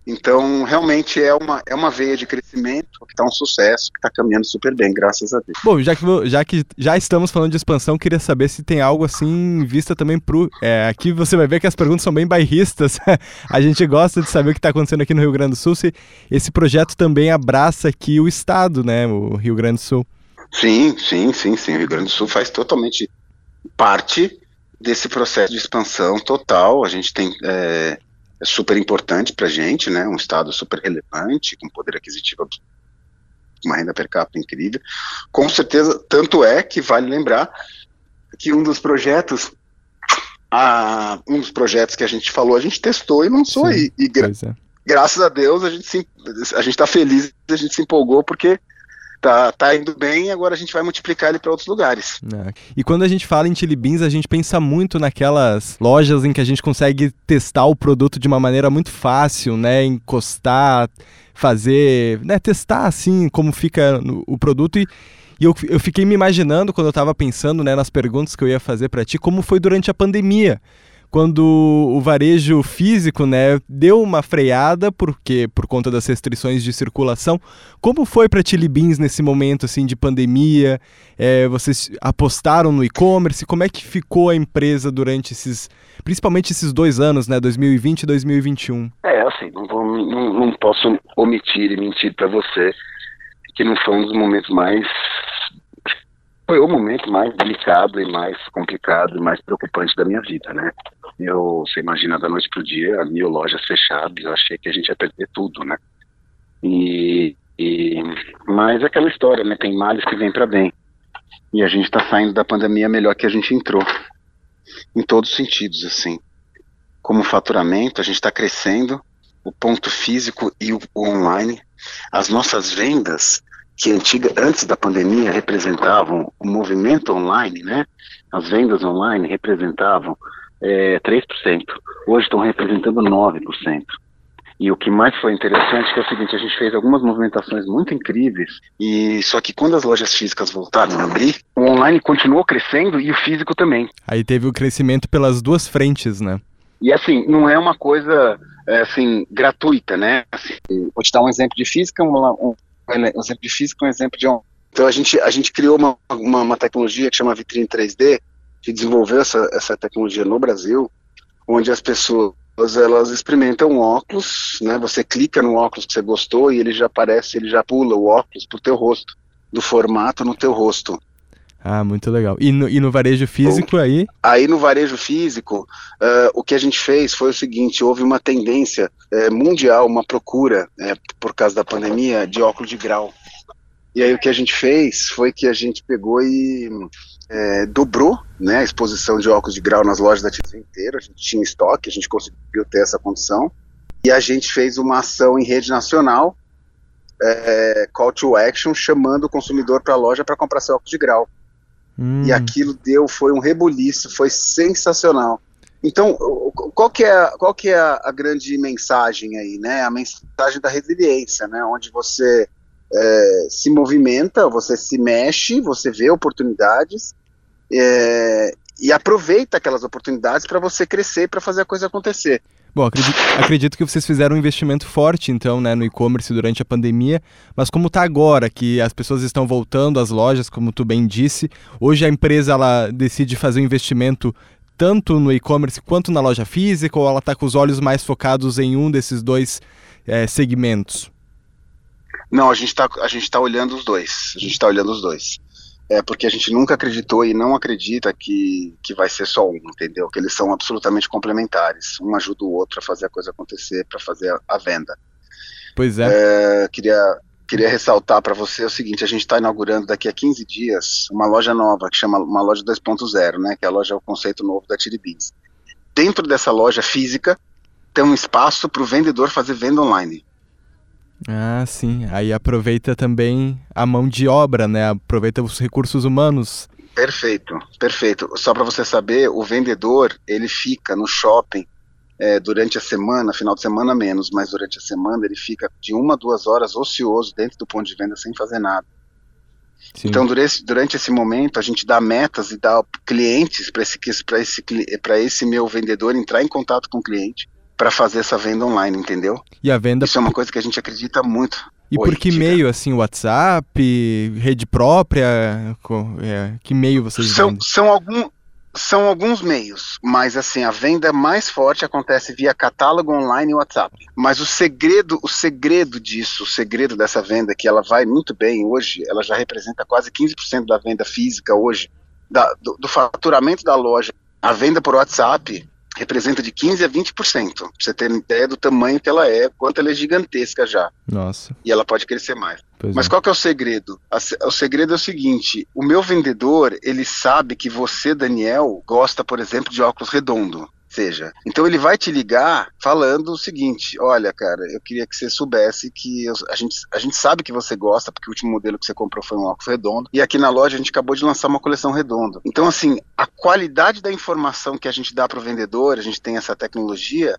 Então, realmente é uma, é uma veia de crescimento que está um sucesso, que está caminhando super bem, graças a Deus. Bom, já que, já que já estamos falando de expansão, queria saber se tem algo assim em vista também pro. É, aqui você vai ver que as perguntas são bem bairristas. a gente gosta de saber o que está acontecendo aqui no Rio Grande do Sul, se esse projeto também abraça aqui o estado, né? O Rio Grande do Sul. Sim, sim, sim, sim. O Rio Grande do Sul faz totalmente parte desse processo de expansão total. A gente tem é, é super importante para a gente, né? Um estado super relevante, com poder aquisitivo, uma renda per capita incrível. Com certeza, tanto é que vale lembrar que um dos projetos, a, um dos projetos que a gente falou, a gente testou e lançou Sim, e, e gra é. graças a Deus a gente se, a gente está feliz, a gente se empolgou porque tá, tá indo bem agora a gente vai multiplicar ele para outros lugares. É. E quando a gente fala em chili beans, a gente pensa muito naquelas lojas em que a gente consegue testar o produto de uma maneira muito fácil, né? Encostar, fazer, né? Testar assim como fica no, o produto e e eu, eu fiquei me imaginando quando eu estava pensando né, nas perguntas que eu ia fazer para ti, como foi durante a pandemia quando o varejo físico né, deu uma freada porque por conta das restrições de circulação. Como foi para Chili Beans nesse momento assim de pandemia? É, vocês apostaram no e-commerce? Como é que ficou a empresa durante esses, principalmente esses dois anos, né, 2020 e 2021? É assim, não, vou, não, não posso omitir e mentir para você que não foi um dos momentos mais foi o momento mais delicado e mais complicado e mais preocupante da minha vida, né? Eu, você imagina, da noite pro dia, mil lojas fechadas, eu achei que a gente ia perder tudo, né? E, e mas é aquela história, né? Tem males que vêm para bem. E a gente está saindo da pandemia melhor que a gente entrou, em todos os sentidos, assim. Como faturamento, a gente está crescendo, o ponto físico e o, o online, as nossas vendas que antiga, antes da pandemia representavam o movimento online, né? As vendas online representavam é, 3%. Hoje estão representando 9%. E o que mais foi interessante é, é o seguinte, a gente fez algumas movimentações muito incríveis, e só que quando as lojas físicas voltaram a abrir, o online continuou crescendo e o físico também. Aí teve o crescimento pelas duas frentes, né? E assim, não é uma coisa é, assim gratuita, né? Assim, vou te dar um exemplo de física, um, um, um exemplo de física, um exemplo de então a gente a gente criou uma, uma, uma tecnologia que chama Vitrine 3D, que desenvolveu essa, essa tecnologia no Brasil, onde as pessoas elas experimentam óculos, né? Você clica no óculos que você gostou e ele já aparece, ele já pula o óculos pro teu rosto, do formato no teu rosto. Ah, muito legal. E no, e no varejo físico aí? Aí no varejo físico, uh, o que a gente fez foi o seguinte: houve uma tendência uh, mundial, uma procura, uh, por causa da pandemia, de óculos de grau. E aí o que a gente fez foi que a gente pegou e dobrou né, a exposição de óculos de grau nas lojas da TIM inteira. A gente tinha estoque, a gente conseguiu ter essa condição. E a gente fez uma ação em rede nacional, call to action, chamando o consumidor para a loja para comprar seu óculos de grau. Hum. E aquilo deu, foi um rebuliço, foi sensacional. Então, qual que é, qual que é a, grande mensagem aí, né? A mensagem da resiliência, né? Onde você é, se movimenta, você se mexe, você vê oportunidades é, e aproveita aquelas oportunidades para você crescer, para fazer a coisa acontecer. Bom, acredito, acredito, que vocês fizeram um investimento forte, então, né, no e-commerce durante a pandemia, mas como está agora, que as pessoas estão voltando às lojas, como tu bem disse, hoje a empresa ela decide fazer um investimento tanto no e-commerce quanto na loja física, ou ela está com os olhos mais focados em um desses dois é, segmentos? Não, a gente está tá olhando os dois. A gente está olhando os dois. É porque a gente nunca acreditou e não acredita que, que vai ser só um, entendeu? Que eles são absolutamente complementares. Um ajuda o outro a fazer a coisa acontecer, para fazer a, a, venda. Pois é. é queria, queria ressaltar para você o seguinte: a gente está inaugurando daqui a 15 dias uma loja nova, que chama uma loja 2.0, né? Que é a loja, é o conceito novo da Tiribins. Dentro dessa loja física, tem um espaço para o vendedor fazer venda online. Ah, sim. Aí aproveita também a mão de obra, né? Aproveita os recursos humanos. Perfeito, perfeito. Só para você saber, o vendedor ele fica no shopping é, durante a semana, final de semana menos, mas durante a semana ele fica de uma a duas horas ocioso dentro do ponto de venda sem fazer nada. Sim. Então, durante, durante esse momento, a gente dá metas e dá clientes para esse, esse, esse meu vendedor entrar em contato com o cliente para fazer essa venda online, entendeu? E a venda. Isso é uma coisa que a gente acredita muito. E Oi, por que diga. meio, assim, WhatsApp, rede própria? É, que meio vocês são, vendem? São, algum, são alguns meios, mas assim, a venda mais forte acontece via catálogo online e WhatsApp. Mas o segredo, o segredo disso, o segredo dessa venda, que ela vai muito bem hoje, ela já representa quase 15% da venda física hoje, da, do, do faturamento da loja. A venda por WhatsApp representa de 15 a 20%, pra você ter ideia do tamanho que ela é, quanto ela é gigantesca já. Nossa. E ela pode crescer mais. Pois Mas é. qual que é o segredo? O segredo é o seguinte, o meu vendedor, ele sabe que você, Daniel, gosta, por exemplo, de óculos redondo seja. Então ele vai te ligar falando o seguinte: olha, cara, eu queria que você soubesse que eu, a, gente, a gente sabe que você gosta, porque o último modelo que você comprou foi um óculos redondo, e aqui na loja a gente acabou de lançar uma coleção redonda. Então, assim, a qualidade da informação que a gente dá para o vendedor, a gente tem essa tecnologia,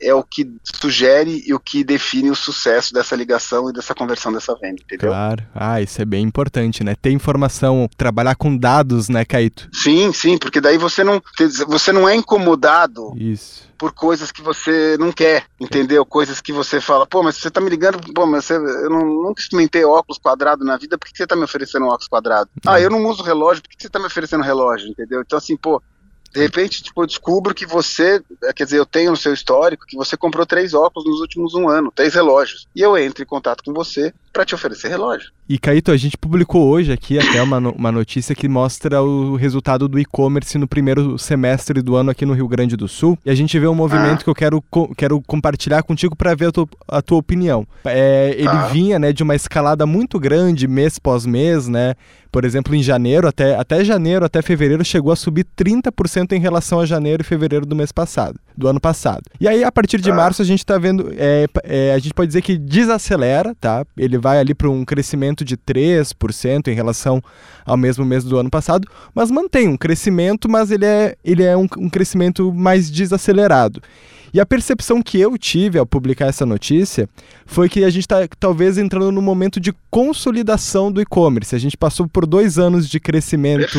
é o que sugere e o que define o sucesso dessa ligação e dessa conversão dessa venda, entendeu? Claro. Ah, isso é bem importante, né? Ter informação, trabalhar com dados, né, Caíto? Sim, sim, porque daí você não, você não é incomodado isso. por coisas que você não quer, entendeu? Coisas que você fala, pô, mas você tá me ligando, pô, mas você, eu não, nunca experimentei óculos quadrado na vida, por que você tá me oferecendo um óculos quadrado? Ah, eu não uso relógio, por que você tá me oferecendo relógio, entendeu? Então, assim, pô, de repente, tipo, eu descubro que você, quer dizer, eu tenho no seu histórico que você comprou três óculos nos últimos um ano, três relógios. E eu entro em contato com você para te oferecer relógio. E Caíto, a gente publicou hoje aqui até uma, uma notícia que mostra o resultado do e-commerce no primeiro semestre do ano aqui no Rio Grande do Sul. E a gente vê um movimento ah. que eu quero, quero compartilhar contigo para ver a tua, a tua opinião. É, ele ah. vinha né, de uma escalada muito grande mês pós mês, né? Por exemplo, em janeiro, até, até janeiro, até fevereiro, chegou a subir 30% em relação a janeiro e fevereiro do mês passado, do ano passado. E aí, a partir de ah. março, a gente está vendo, é, é, a gente pode dizer que desacelera, tá? Ele vai ali para um crescimento de 3% em relação ao mesmo mês do ano passado, mas mantém um crescimento, mas ele é, ele é um, um crescimento mais desacelerado. E a percepção que eu tive ao publicar essa notícia foi que a gente está talvez entrando num momento de consolidação do e-commerce. A gente passou por dois anos de crescimento,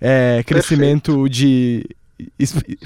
é, crescimento Perfeito. de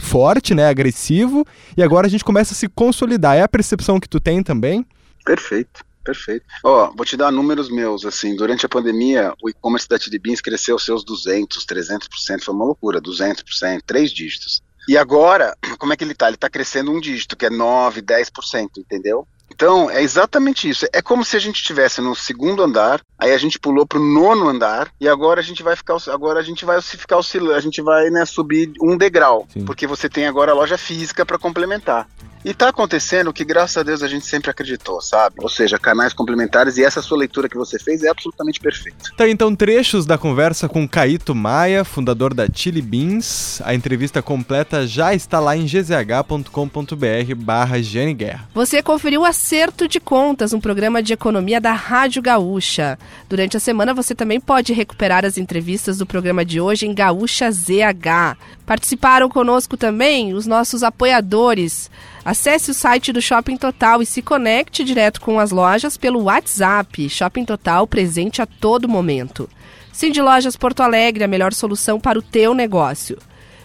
forte, né, agressivo, e agora a gente começa a se consolidar. É a percepção que tu tem também? Perfeito. Perfeito. Ó, vou te dar números meus, assim, durante a pandemia, o e-commerce da Chili Beans cresceu seus 200, 300%, foi uma loucura, 200%, três dígitos. E agora, como é que ele tá? Ele tá crescendo um dígito, que é 9, 10%, entendeu? Então, é exatamente isso. É como se a gente estivesse no segundo andar, aí a gente pulou pro nono andar e agora a gente vai ficar agora a gente vai ficar oscilando, a gente vai, né, subir um degrau, Sim. porque você tem agora a loja física para complementar. E tá acontecendo o que, graças a Deus, a gente sempre acreditou, sabe? Ou seja, canais complementares, e essa sua leitura que você fez é absolutamente perfeita. Tá, então, trechos da conversa com Caíto Maia, fundador da Chili Beans. A entrevista completa já está lá em gzh.com.br barra Guerra. Você conferiu Acerto de Contas, um programa de economia da Rádio Gaúcha. Durante a semana, você também pode recuperar as entrevistas do programa de hoje em Gaúcha ZH. Participaram conosco também os nossos apoiadores. Acesse o site do Shopping Total e se conecte direto com as lojas pelo WhatsApp. Shopping Total presente a todo momento. Cindy Lojas Porto Alegre, a melhor solução para o teu negócio.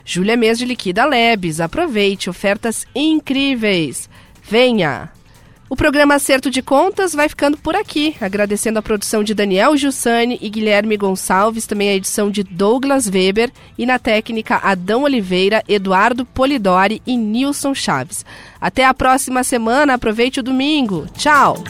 Júlia Mês de Liquida Lebes. Aproveite ofertas incríveis. Venha! O programa Acerto de Contas vai ficando por aqui, agradecendo a produção de Daniel Jussani e Guilherme Gonçalves, também a edição de Douglas Weber e na técnica Adão Oliveira, Eduardo Polidori e Nilson Chaves. Até a próxima semana, aproveite o domingo. Tchau!